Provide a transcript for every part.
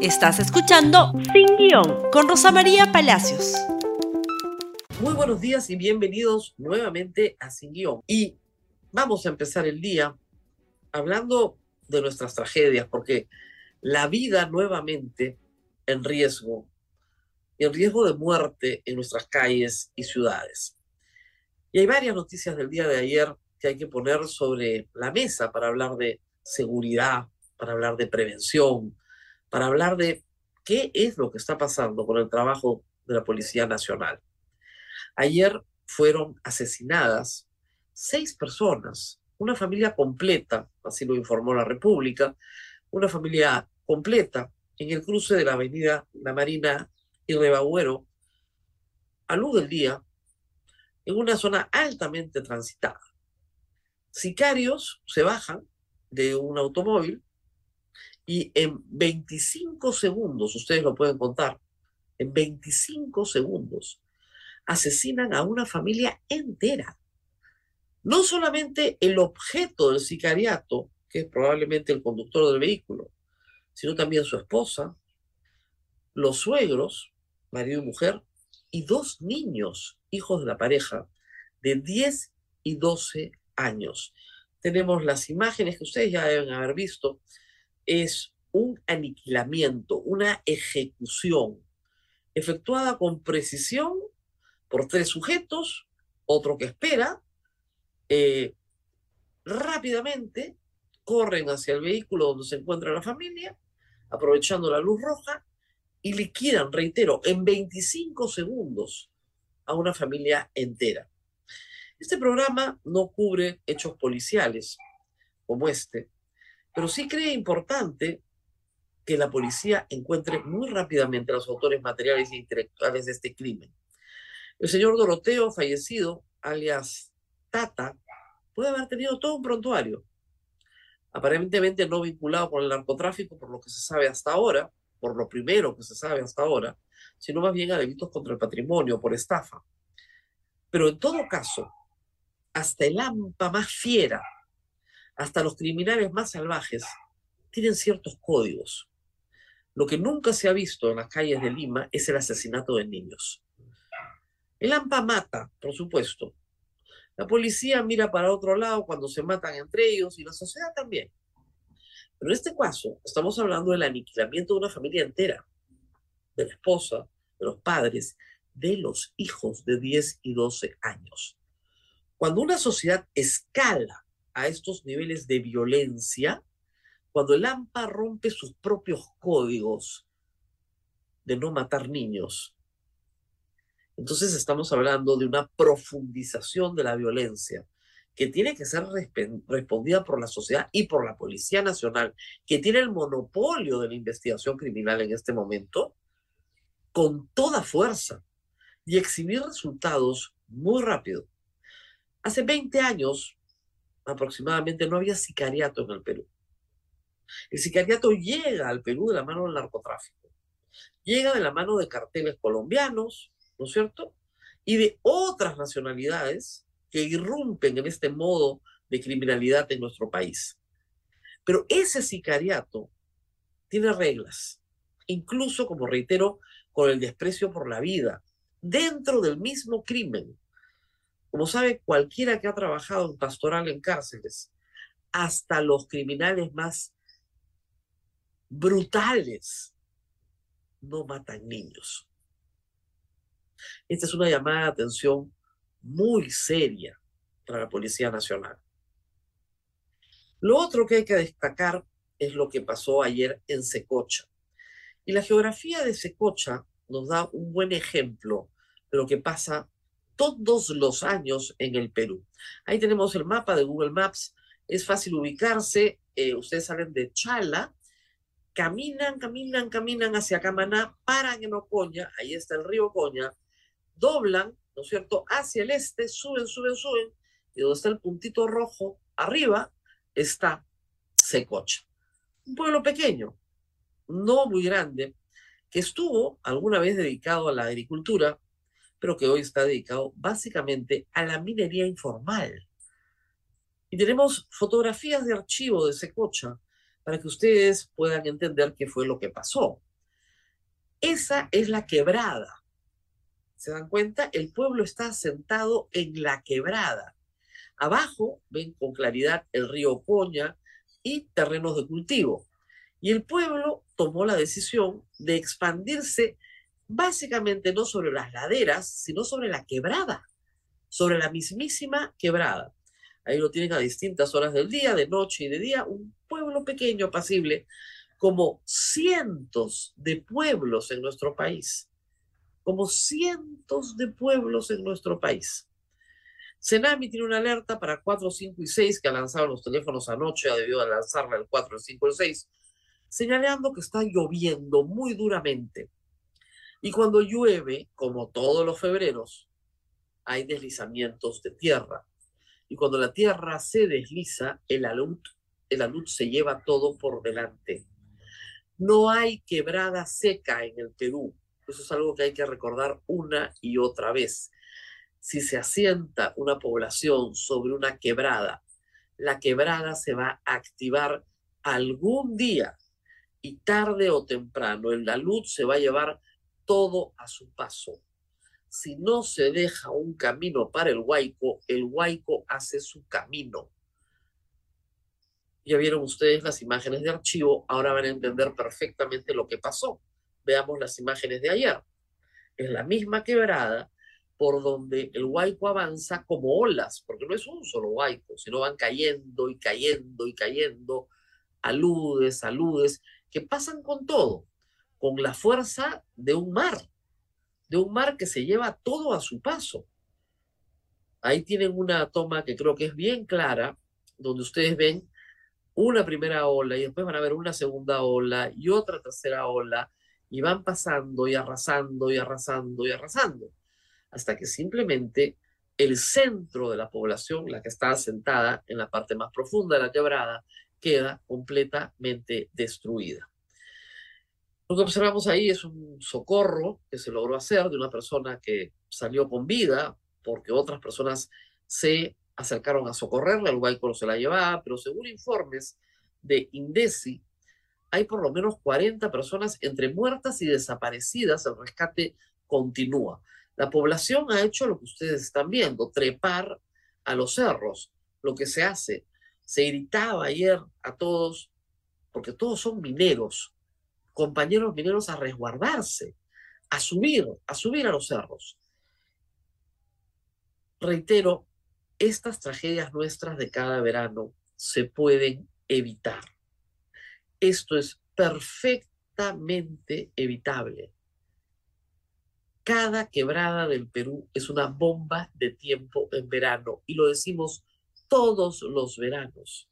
Estás escuchando Sin Guión con Rosa María Palacios. Muy buenos días y bienvenidos nuevamente a Sin Guión. Y vamos a empezar el día hablando de nuestras tragedias, porque la vida nuevamente en riesgo, en riesgo de muerte en nuestras calles y ciudades. Y hay varias noticias del día de ayer que hay que poner sobre la mesa para hablar de seguridad, para hablar de prevención, para hablar de qué es lo que está pasando con el trabajo de la Policía Nacional. Ayer fueron asesinadas seis personas, una familia completa, así lo informó la República, una familia completa en el cruce de la avenida La Marina y Rebagüero, a luz del día, en una zona altamente transitada. Sicarios se bajan de un automóvil y en 25 segundos, ustedes lo pueden contar, en 25 segundos asesinan a una familia entera. No solamente el objeto del sicariato, que es probablemente el conductor del vehículo, sino también su esposa, los suegros, marido y mujer, y dos niños, hijos de la pareja, de 10 y 12 años. Tenemos las imágenes que ustedes ya deben haber visto. Es un aniquilamiento, una ejecución efectuada con precisión por tres sujetos, otro que espera, eh, rápidamente corren hacia el vehículo donde se encuentra la familia, aprovechando la luz roja, y liquidan, reitero, en 25 segundos a una familia entera. Este programa no cubre hechos policiales como este, pero sí cree importante que la policía encuentre muy rápidamente a los autores materiales e intelectuales de este crimen. El señor Doroteo, fallecido, alias Tata, puede haber tenido todo un prontuario, aparentemente no vinculado con el narcotráfico, por lo que se sabe hasta ahora, por lo primero que se sabe hasta ahora, sino más bien a delitos contra el patrimonio, por estafa. Pero en todo caso, hasta el AMPA más fiera, hasta los criminales más salvajes, tienen ciertos códigos. Lo que nunca se ha visto en las calles de Lima es el asesinato de niños. El AMPA mata, por supuesto. La policía mira para otro lado cuando se matan entre ellos y la sociedad también. Pero en este caso estamos hablando del aniquilamiento de una familia entera, de la esposa, de los padres, de los hijos de 10 y 12 años. Cuando una sociedad escala a estos niveles de violencia, cuando el AMPA rompe sus propios códigos de no matar niños, entonces estamos hablando de una profundización de la violencia que tiene que ser respondida por la sociedad y por la Policía Nacional, que tiene el monopolio de la investigación criminal en este momento, con toda fuerza y exhibir resultados muy rápido. Hace 20 años aproximadamente no había sicariato en el Perú. El sicariato llega al Perú de la mano del narcotráfico, llega de la mano de carteles colombianos, ¿no es cierto? Y de otras nacionalidades que irrumpen en este modo de criminalidad en nuestro país. Pero ese sicariato tiene reglas, incluso, como reitero, con el desprecio por la vida, dentro del mismo crimen. Como sabe cualquiera que ha trabajado en pastoral en cárceles, hasta los criminales más brutales no matan niños. Esta es una llamada de atención muy seria para la Policía Nacional. Lo otro que hay que destacar es lo que pasó ayer en Secocha. Y la geografía de Secocha nos da un buen ejemplo de lo que pasa todos los años en el Perú. Ahí tenemos el mapa de Google Maps, es fácil ubicarse, eh, ustedes salen de Chala, caminan, caminan, caminan hacia Camaná, paran en Ocoña, ahí está el río Ocoña, doblan, ¿no es cierto?, hacia el este, suben, suben, suben, y donde está el puntito rojo, arriba, está Secocha. Un pueblo pequeño, no muy grande, que estuvo alguna vez dedicado a la agricultura, pero que hoy está dedicado básicamente a la minería informal. Y tenemos fotografías de archivo de Secocha para que ustedes puedan entender qué fue lo que pasó. Esa es la quebrada. ¿Se dan cuenta? El pueblo está sentado en la quebrada. Abajo ven con claridad el río Coña y terrenos de cultivo. Y el pueblo tomó la decisión de expandirse básicamente no sobre las laderas, sino sobre la quebrada, sobre la mismísima quebrada. Ahí lo tienen a distintas horas del día, de noche y de día, un pueblo pequeño, apacible, como cientos de pueblos en nuestro país, como cientos de pueblos en nuestro país. Senami tiene una alerta para 4, 5 y 6 que ha lanzado los teléfonos anoche, ha debido de lanzarla el 4, el 5 y el 6, señalando que está lloviendo muy duramente. Y cuando llueve, como todos los febreros, hay deslizamientos de tierra. Y cuando la tierra se desliza, el alud, el alud se lleva todo por delante. No hay quebrada seca en el Perú. Eso es algo que hay que recordar una y otra vez. Si se asienta una población sobre una quebrada, la quebrada se va a activar algún día y tarde o temprano el luz se va a llevar todo a su paso. Si no se deja un camino para el huaico, el huaico hace su camino. Ya vieron ustedes las imágenes de archivo, ahora van a entender perfectamente lo que pasó. Veamos las imágenes de ayer. Es la misma quebrada por donde el huaico avanza como olas, porque no es un solo huaico, sino van cayendo y cayendo y cayendo, aludes, aludes, que pasan con todo, con la fuerza de un mar, de un mar que se lleva todo a su paso. Ahí tienen una toma que creo que es bien clara, donde ustedes ven una primera ola y después van a ver una segunda ola y otra tercera ola y van pasando y arrasando y arrasando y arrasando, hasta que simplemente el centro de la población, la que está asentada en la parte más profunda de la quebrada, queda completamente destruida. Lo que observamos ahí es un socorro que se logró hacer de una persona que salió con vida porque otras personas se acercaron a socorrerla, el Guaycoro se la llevaba, pero según informes de Indesi, hay por lo menos 40 personas entre muertas y desaparecidas, el rescate continúa. La población ha hecho lo que ustedes están viendo, trepar a los cerros, lo que se hace se gritaba ayer a todos, porque todos son mineros, compañeros mineros a resguardarse, a subir, a subir a los cerros. Reitero, estas tragedias nuestras de cada verano se pueden evitar. Esto es perfectamente evitable. Cada quebrada del Perú es una bomba de tiempo en verano y lo decimos todos los veranos.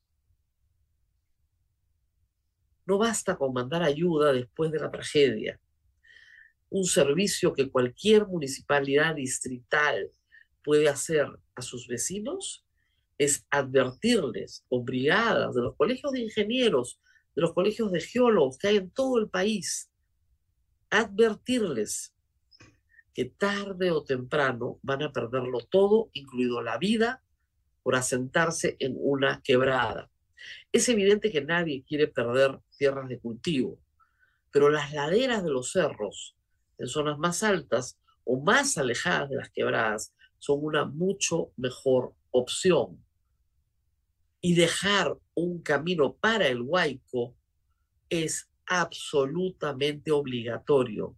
No basta con mandar ayuda después de la tragedia. Un servicio que cualquier municipalidad distrital puede hacer a sus vecinos es advertirles con brigadas de los colegios de ingenieros, de los colegios de geólogos que hay en todo el país, advertirles que tarde o temprano van a perderlo todo, incluido la vida, por asentarse en una quebrada. Es evidente que nadie quiere perder tierras de cultivo, pero las laderas de los cerros, en zonas más altas o más alejadas de las quebradas, son una mucho mejor opción. Y dejar un camino para el huaico es absolutamente obligatorio.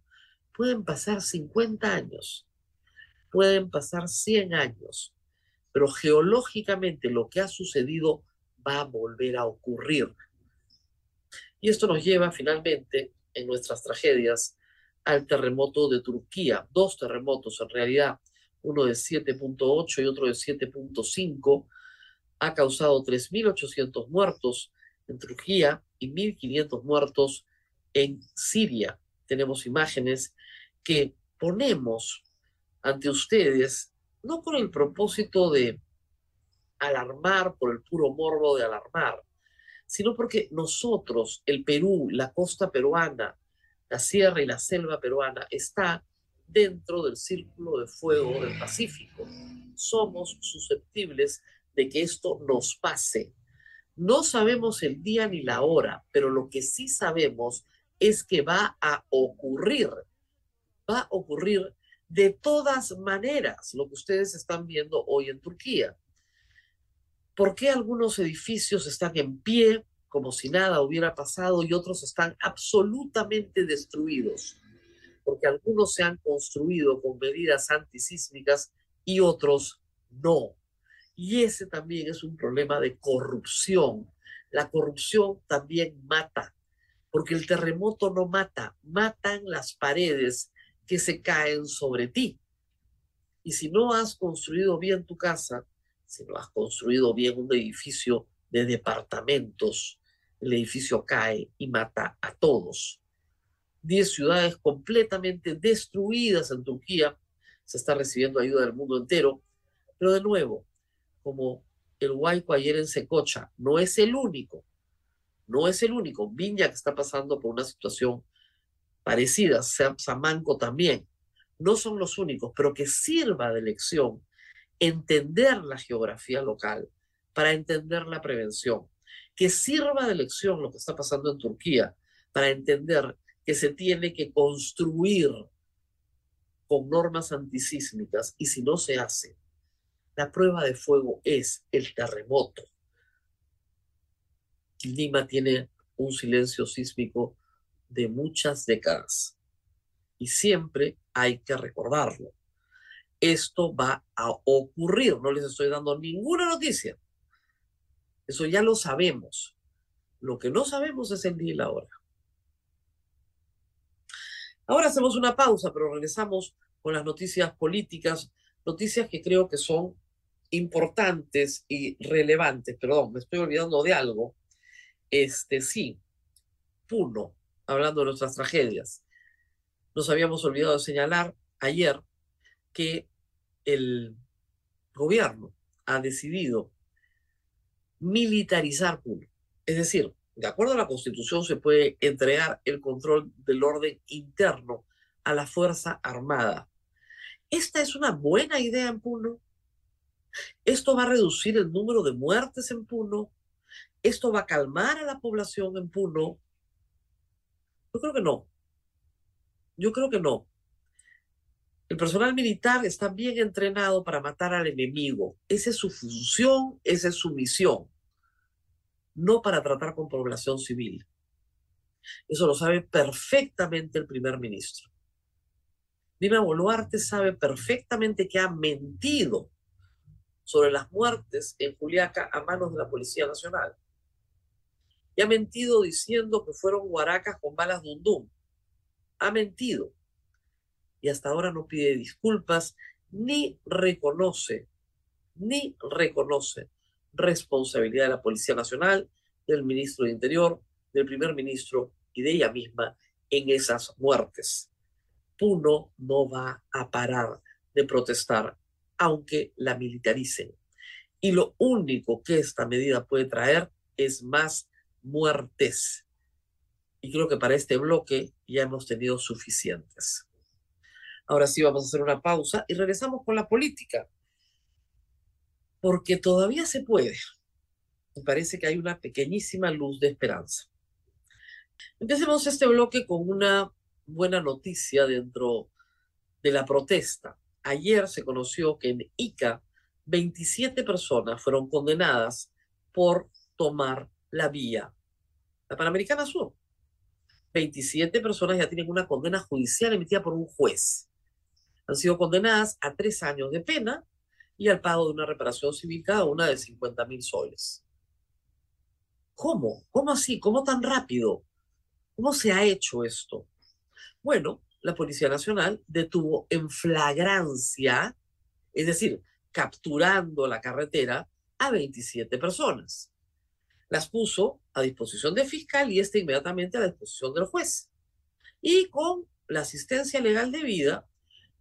Pueden pasar 50 años, pueden pasar 100 años, pero geológicamente lo que ha sucedido va a volver a ocurrir. Y esto nos lleva finalmente en nuestras tragedias al terremoto de Turquía, dos terremotos en realidad, uno de 7.8 y otro de 7.5, ha causado 3.800 muertos en Turquía y 1.500 muertos en Siria. Tenemos imágenes que ponemos ante ustedes no con el propósito de alarmar por el puro morbo de alarmar, sino porque nosotros, el Perú, la costa peruana, la sierra y la selva peruana, está dentro del círculo de fuego del Pacífico. Somos susceptibles de que esto nos pase. No sabemos el día ni la hora, pero lo que sí sabemos es que va a ocurrir, va a ocurrir de todas maneras lo que ustedes están viendo hoy en Turquía. ¿Por qué algunos edificios están en pie como si nada hubiera pasado y otros están absolutamente destruidos? Porque algunos se han construido con medidas antisísmicas y otros no. Y ese también es un problema de corrupción. La corrupción también mata, porque el terremoto no mata, matan las paredes que se caen sobre ti. Y si no has construido bien tu casa, si no has construido bien un edificio de departamentos, el edificio cae y mata a todos. Diez ciudades completamente destruidas en Turquía. Se está recibiendo ayuda del mundo entero. Pero de nuevo, como el Huayco ayer en Secocha, no es el único. No es el único. Viña que está pasando por una situación parecidas, Samanco también, no son los únicos, pero que sirva de lección entender la geografía local para entender la prevención, que sirva de lección lo que está pasando en Turquía para entender que se tiene que construir con normas antisísmicas y si no se hace, la prueba de fuego es el terremoto. Lima tiene un silencio sísmico de muchas décadas. Y siempre hay que recordarlo. Esto va a ocurrir, no les estoy dando ninguna noticia. Eso ya lo sabemos. Lo que no sabemos es el día y la hora. Ahora hacemos una pausa, pero regresamos con las noticias políticas, noticias que creo que son importantes y relevantes. Perdón, me estoy olvidando de algo. Este sí, Puno, hablando de nuestras tragedias. Nos habíamos olvidado de señalar ayer que el gobierno ha decidido militarizar Puno. Es decir, de acuerdo a la Constitución se puede entregar el control del orden interno a la Fuerza Armada. ¿Esta es una buena idea en Puno? ¿Esto va a reducir el número de muertes en Puno? ¿Esto va a calmar a la población en Puno? Yo creo que no. Yo creo que no. El personal militar está bien entrenado para matar al enemigo. Esa es su función, esa es su misión. No para tratar con población civil. Eso lo sabe perfectamente el primer ministro. Dina Boluarte sabe perfectamente que ha mentido sobre las muertes en Juliaca a manos de la Policía Nacional y ha mentido diciendo que fueron guaracas con balas de undum. Ha mentido. Y hasta ahora no pide disculpas ni reconoce, ni reconoce responsabilidad de la Policía Nacional, del ministro de Interior, del primer ministro y de ella misma en esas muertes. Puno no va a parar de protestar, aunque la militaricen. Y lo único que esta medida puede traer es más muertes. Y creo que para este bloque ya hemos tenido suficientes. Ahora sí vamos a hacer una pausa y regresamos con la política. Porque todavía se puede. Me parece que hay una pequeñísima luz de esperanza. Empecemos este bloque con una buena noticia dentro de la protesta. Ayer se conoció que en Ica 27 personas fueron condenadas por tomar la vía, la Panamericana Sur. 27 personas ya tienen una condena judicial emitida por un juez. Han sido condenadas a tres años de pena y al pago de una reparación civil cada una de 50 mil soles. ¿Cómo? ¿Cómo así? ¿Cómo tan rápido? ¿Cómo se ha hecho esto? Bueno, la Policía Nacional detuvo en flagrancia, es decir, capturando la carretera a 27 personas las puso a disposición del fiscal y este inmediatamente a disposición del juez. Y con la asistencia legal debida,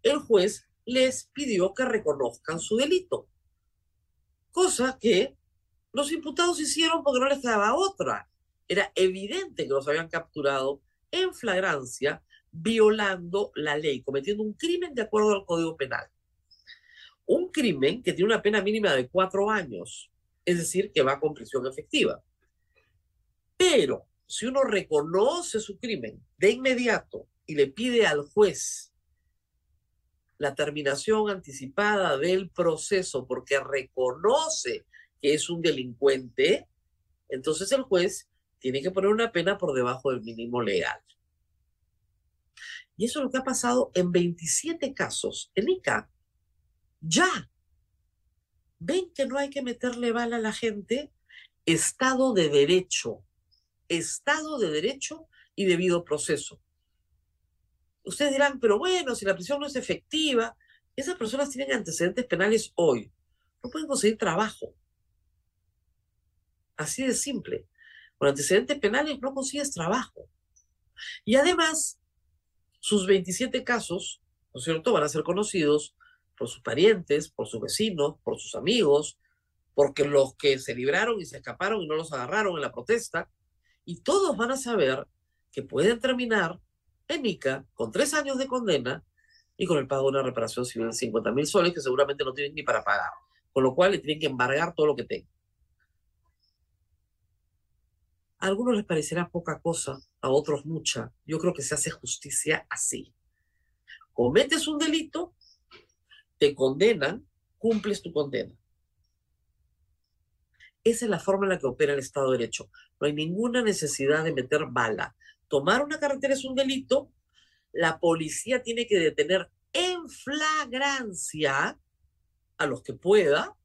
el juez les pidió que reconozcan su delito. Cosa que los imputados hicieron porque no les quedaba otra. Era evidente que los habían capturado en flagrancia, violando la ley, cometiendo un crimen de acuerdo al Código Penal. Un crimen que tiene una pena mínima de cuatro años es decir, que va con prisión efectiva. Pero si uno reconoce su crimen de inmediato y le pide al juez la terminación anticipada del proceso porque reconoce que es un delincuente, entonces el juez tiene que poner una pena por debajo del mínimo legal. Y eso es lo que ha pasado en 27 casos en ICA. Ya. ¿Ven que no hay que meterle bala a la gente? Estado de derecho. Estado de derecho y debido proceso. Ustedes dirán, pero bueno, si la prisión no es efectiva, esas personas tienen antecedentes penales hoy. No pueden conseguir trabajo. Así de simple. Con antecedentes penales no consigues trabajo. Y además, sus 27 casos, ¿no es cierto?, van a ser conocidos por sus parientes, por sus vecinos, por sus amigos, porque los que se libraron y se escaparon y no los agarraron en la protesta, y todos van a saber que pueden terminar en ICA con tres años de condena y con el pago de una reparación civil de 50 mil soles que seguramente no tienen ni para pagar, con lo cual le tienen que embargar todo lo que tengan. A algunos les parecerá poca cosa, a otros mucha. Yo creo que se hace justicia así. Cometes un delito, te condenan, cumples tu condena. Esa es la forma en la que opera el Estado de Derecho. No hay ninguna necesidad de meter bala. Tomar una carretera es un delito. La policía tiene que detener en flagrancia a los que pueda.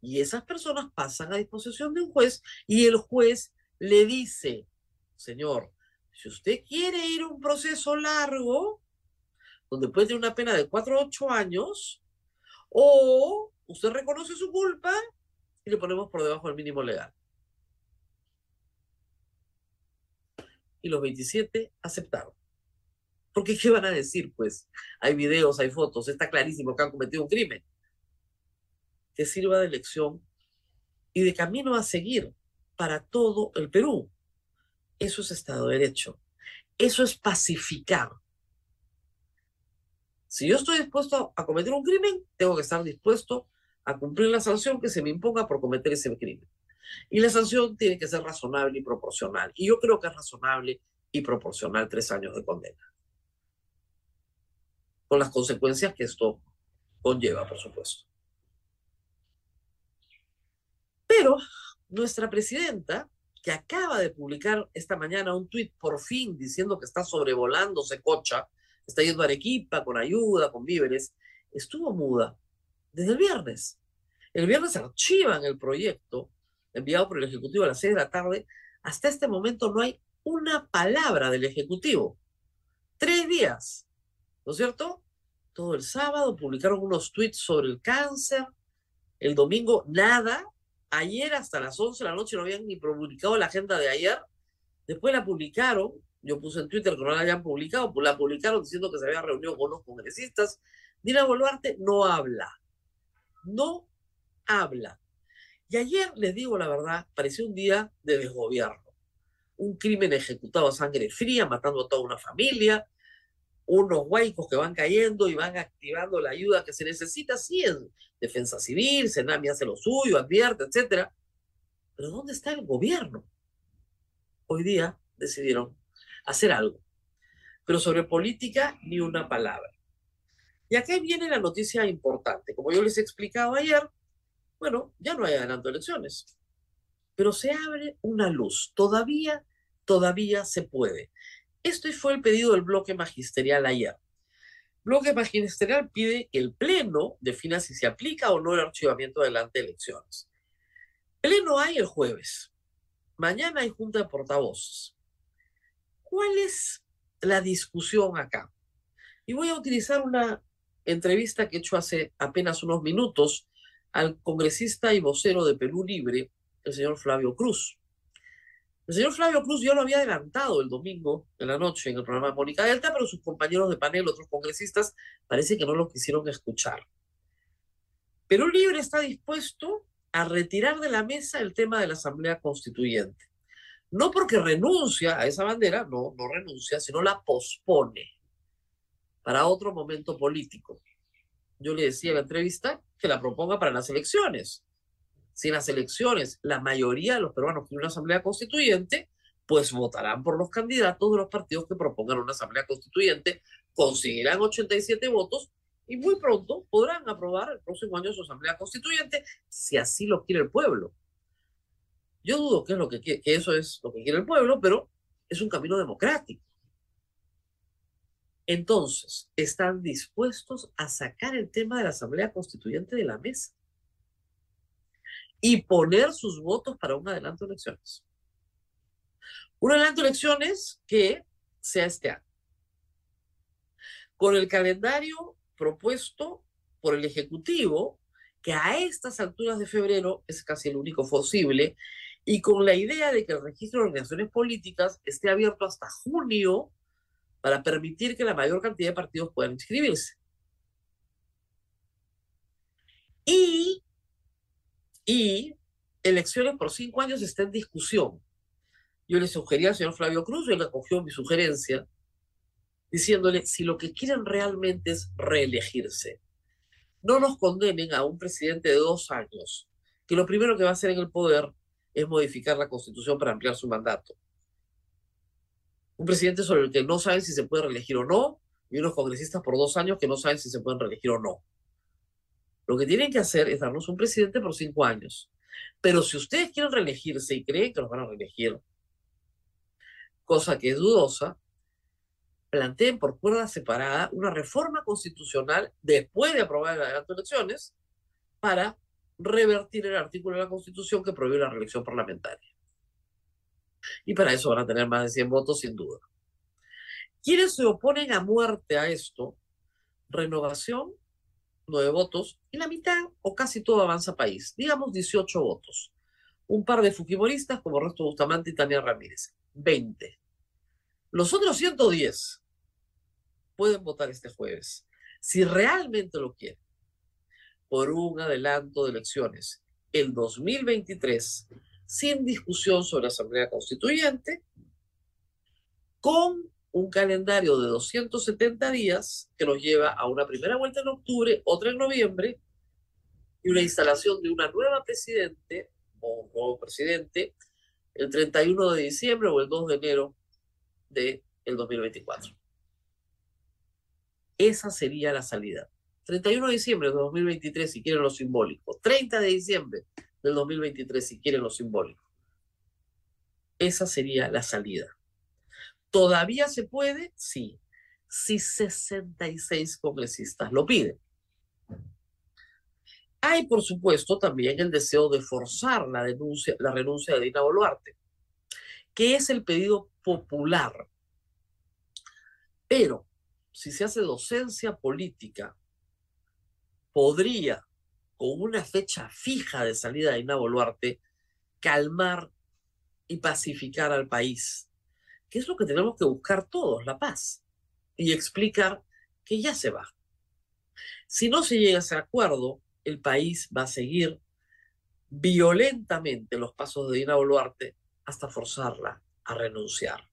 Y esas personas pasan a disposición de un juez y el juez le dice, señor, si usted quiere ir a un proceso largo, donde puede tener una pena de 4 o 8 años, o usted reconoce su culpa y le ponemos por debajo del mínimo legal. Y los 27 aceptaron. Porque ¿qué van a decir? Pues hay videos, hay fotos, está clarísimo que han cometido un crimen. Que sirva de lección y de camino a seguir para todo el Perú. Eso es Estado de Derecho. Eso es pacificar. Si yo estoy dispuesto a cometer un crimen, tengo que estar dispuesto a cumplir la sanción que se me imponga por cometer ese crimen. Y la sanción tiene que ser razonable y proporcional. Y yo creo que es razonable y proporcional tres años de condena. Con las consecuencias que esto conlleva, por supuesto. Pero nuestra presidenta, que acaba de publicar esta mañana un tuit por fin diciendo que está sobrevolando Secocha, está yendo a Arequipa con ayuda, con víveres, estuvo muda desde el viernes. El viernes archivan el proyecto enviado por el Ejecutivo a las seis de la tarde. Hasta este momento no hay una palabra del Ejecutivo. Tres días, ¿no es cierto? Todo el sábado publicaron unos tweets sobre el cáncer. El domingo nada. Ayer hasta las 11 de la noche no habían ni publicado la agenda de ayer. Después la publicaron. Yo puse en Twitter que no la habían publicado, pues la publicaron diciendo que se había reunido con los congresistas. Dina Boluarte no habla. No habla. Y ayer, les digo la verdad, pareció un día de desgobierno. Un crimen ejecutado a sangre fría, matando a toda una familia, unos huaicos que van cayendo y van activando la ayuda que se necesita, sí, en defensa civil, Senami hace lo suyo, advierte, etcétera. Pero ¿dónde está el gobierno? Hoy día decidieron hacer algo. Pero sobre política, ni una palabra. Y aquí viene la noticia importante. Como yo les he explicado ayer, bueno, ya no hay adelanto de elecciones. Pero se abre una luz. Todavía, todavía se puede. Esto fue el pedido del bloque magisterial ayer. Bloque magisterial pide que el Pleno defina si se aplica o no el archivamiento adelante de elecciones. Pleno hay el jueves. Mañana hay junta de portavoces. ¿Cuál es la discusión acá? Y voy a utilizar una entrevista que he hecho hace apenas unos minutos al congresista y vocero de Perú Libre, el señor Flavio Cruz. El señor Flavio Cruz yo lo había adelantado el domingo en la noche en el programa de Mónica Delta, pero sus compañeros de panel, otros congresistas, parece que no lo quisieron escuchar. Perú Libre está dispuesto a retirar de la mesa el tema de la Asamblea Constituyente. No porque renuncia a esa bandera, no, no renuncia, sino la pospone para otro momento político. Yo le decía en la entrevista que la proponga para las elecciones si en las elecciones la mayoría de los peruanos quieren una asamblea constituyente, pues votarán por los candidatos de los partidos que propongan una asamblea constituyente, conseguirán 87 votos y muy pronto podrán aprobar el próximo año su asamblea constituyente si así lo quiere el pueblo. Yo dudo que, que eso es lo que quiere el pueblo, pero es un camino democrático. Entonces, están dispuestos a sacar el tema de la Asamblea Constituyente de la mesa y poner sus votos para un adelanto de elecciones. Un adelanto de elecciones que sea este año. Con el calendario propuesto por el Ejecutivo, que a estas alturas de febrero es casi el único posible, y con la idea de que el registro de organizaciones políticas esté abierto hasta junio para permitir que la mayor cantidad de partidos puedan inscribirse. Y, y elecciones por cinco años está en discusión. Yo le sugería al señor Flavio Cruz, él acogió mi sugerencia, diciéndole, si lo que quieren realmente es reelegirse, no nos condenen a un presidente de dos años, que lo primero que va a hacer en el poder es modificar la constitución para ampliar su mandato. Un presidente sobre el que no saben si se puede reelegir o no, y unos congresistas por dos años que no saben si se pueden reelegir o no. Lo que tienen que hacer es darnos un presidente por cinco años. Pero si ustedes quieren reelegirse y creen que los van a reelegir, cosa que es dudosa, planteen por cuerda separada una reforma constitucional después de aprobar las elecciones para revertir el artículo de la Constitución que prohíbe la reelección parlamentaria. Y para eso van a tener más de 100 votos, sin duda. ¿Quiénes se oponen a muerte a esto? Renovación, nueve votos, y la mitad o casi todo avanza país, digamos 18 votos. Un par de fujimoristas como Resto Bustamante y Tania Ramírez, 20. Los otros 110 pueden votar este jueves, si realmente lo quieren por un adelanto de elecciones el 2023 sin discusión sobre la Asamblea Constituyente, con un calendario de 270 días que nos lleva a una primera vuelta en octubre, otra en noviembre, y una instalación de una nueva presidente o un nuevo presidente el 31 de diciembre o el 2 de enero del de 2024. Esa sería la salida. 31 de diciembre de 2023, si quieren lo simbólico. 30 de diciembre del 2023, si quieren lo simbólico. Esa sería la salida. ¿Todavía se puede? Sí. Si 66 congresistas lo piden. Hay, por supuesto, también el deseo de forzar la, denuncia, la renuncia de Dina Boluarte, que es el pedido popular. Pero si se hace docencia política podría, con una fecha fija de salida de Ina Boluarte, calmar y pacificar al país, que es lo que tenemos que buscar todos, la paz, y explicar que ya se va. Si no se llega a ese acuerdo, el país va a seguir violentamente los pasos de Dina Boluarte hasta forzarla a renunciar.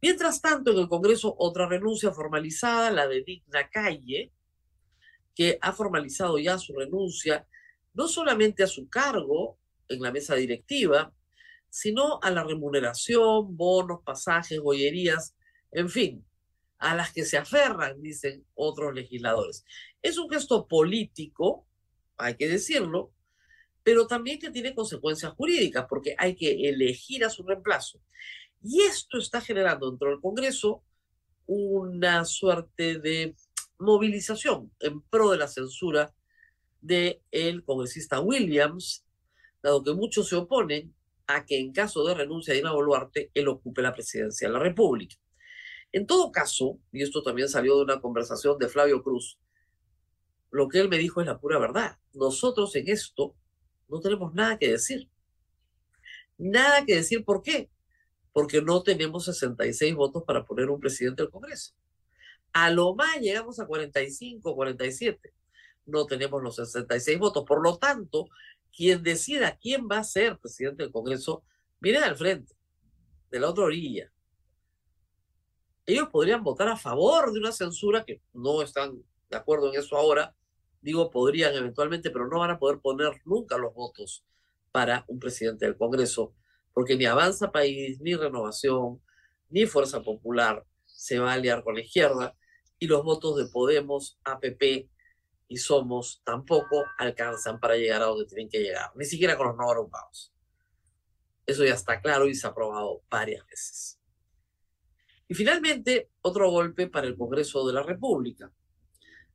Mientras tanto, en el Congreso, otra renuncia formalizada, la de Digna Calle, que ha formalizado ya su renuncia, no solamente a su cargo en la mesa directiva, sino a la remuneración, bonos, pasajes, joyerías, en fin, a las que se aferran, dicen otros legisladores. Es un gesto político, hay que decirlo, pero también que tiene consecuencias jurídicas, porque hay que elegir a su reemplazo. Y esto está generando dentro del Congreso una suerte de movilización en pro de la censura del el congresista Williams, dado que muchos se oponen a que en caso de renuncia de Dina Boluarte, él ocupe la presidencia de la República. En todo caso, y esto también salió de una conversación de Flavio Cruz, lo que él me dijo es la pura verdad. Nosotros en esto no tenemos nada que decir. Nada que decir, ¿por qué? Porque no tenemos 66 votos para poner un presidente del Congreso. A lo más llegamos a 45, 47. No tenemos los 66 votos. Por lo tanto, quien decida quién va a ser presidente del Congreso viene al frente, de la otra orilla. Ellos podrían votar a favor de una censura que no están de acuerdo en eso ahora. Digo, podrían eventualmente, pero no van a poder poner nunca los votos para un presidente del Congreso porque ni Avanza País, ni Renovación, ni Fuerza Popular se va a aliar con la izquierda y los votos de Podemos, APP y Somos tampoco alcanzan para llegar a donde tienen que llegar, ni siquiera con los no agrupados. Eso ya está claro y se ha aprobado varias veces. Y finalmente, otro golpe para el Congreso de la República.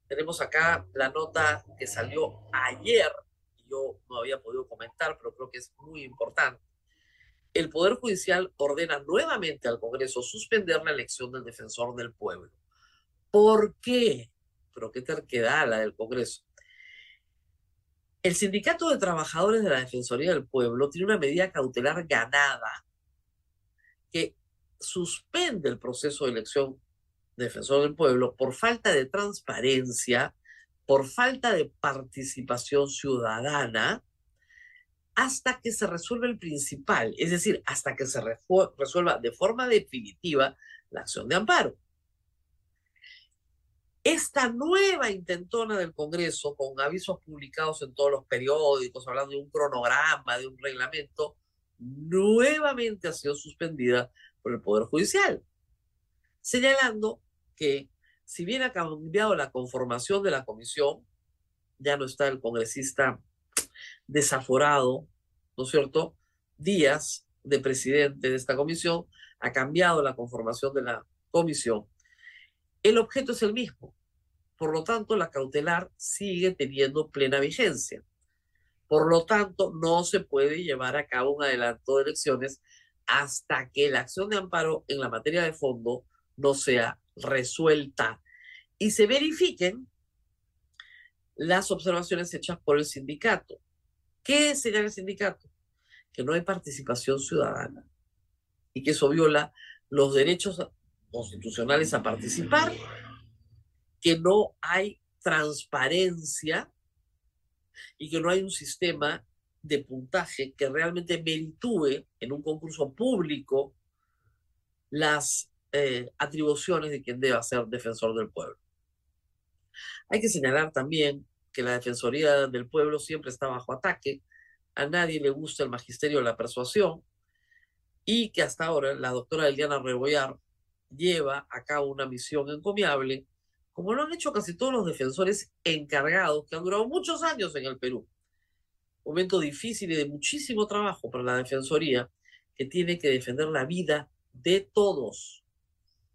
Tenemos acá la nota que salió ayer, yo no había podido comentar, pero creo que es muy importante. El Poder Judicial ordena nuevamente al Congreso suspender la elección del defensor del pueblo. ¿Por qué? Pero qué terquedad la del Congreso. El Sindicato de Trabajadores de la Defensoría del Pueblo tiene una medida cautelar ganada que suspende el proceso de elección de defensor del pueblo por falta de transparencia, por falta de participación ciudadana, hasta que se resuelva el principal, es decir, hasta que se resuelva de forma definitiva la acción de amparo. Esta nueva intentona del Congreso, con avisos publicados en todos los periódicos, hablando de un cronograma, de un reglamento, nuevamente ha sido suspendida por el Poder Judicial, señalando que si bien ha cambiado la conformación de la comisión, ya no está el congresista desaforado, ¿no es cierto? Díaz, de presidente de esta comisión, ha cambiado la conformación de la comisión el objeto es el mismo. Por lo tanto, la cautelar sigue teniendo plena vigencia. Por lo tanto, no se puede llevar a cabo un adelanto de elecciones hasta que la acción de amparo en la materia de fondo no sea resuelta y se verifiquen las observaciones hechas por el sindicato. ¿Qué señala el sindicato? Que no hay participación ciudadana y que eso viola los derechos constitucionales a participar, que no hay transparencia y que no hay un sistema de puntaje que realmente meritúe en un concurso público las eh, atribuciones de quien deba ser defensor del pueblo. Hay que señalar también que la Defensoría del Pueblo siempre está bajo ataque, a nadie le gusta el magisterio de la persuasión y que hasta ahora la doctora Eliana Rebollar lleva a cabo una misión encomiable, como lo han hecho casi todos los defensores encargados que han durado muchos años en el Perú. Momento difícil y de muchísimo trabajo para la Defensoría, que tiene que defender la vida de todos,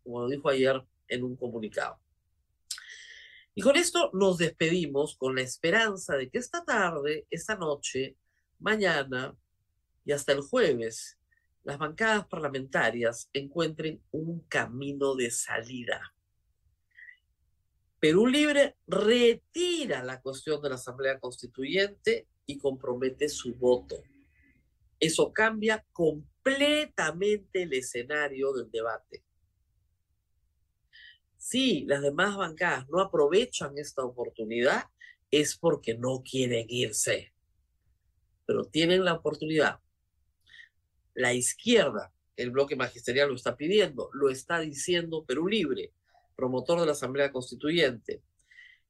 como lo dijo ayer en un comunicado. Y con esto nos despedimos con la esperanza de que esta tarde, esta noche, mañana y hasta el jueves las bancadas parlamentarias encuentren un camino de salida. Perú Libre retira la cuestión de la Asamblea Constituyente y compromete su voto. Eso cambia completamente el escenario del debate. Si las demás bancadas no aprovechan esta oportunidad, es porque no quieren irse. Pero tienen la oportunidad la izquierda, el bloque magisterial lo está pidiendo, lo está diciendo Perú Libre, promotor de la Asamblea Constituyente.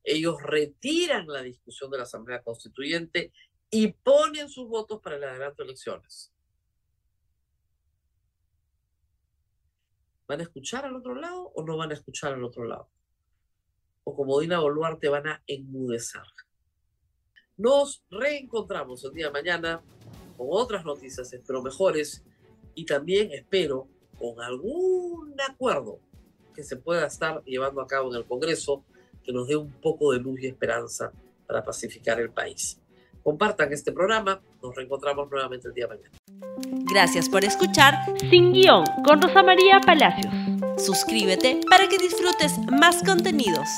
Ellos retiran la discusión de la Asamblea Constituyente y ponen sus votos para el adelanto de elecciones. ¿Van a escuchar al otro lado o no van a escuchar al otro lado? O como Dina Boluarte van a enmudecer. Nos reencontramos el día de mañana con otras noticias, espero mejores, y también espero con algún acuerdo que se pueda estar llevando a cabo en el Congreso que nos dé un poco de luz y esperanza para pacificar el país. Compartan este programa, nos reencontramos nuevamente el día de mañana. Gracias por escuchar Sin Guión con Rosa María Palacios. Suscríbete para que disfrutes más contenidos.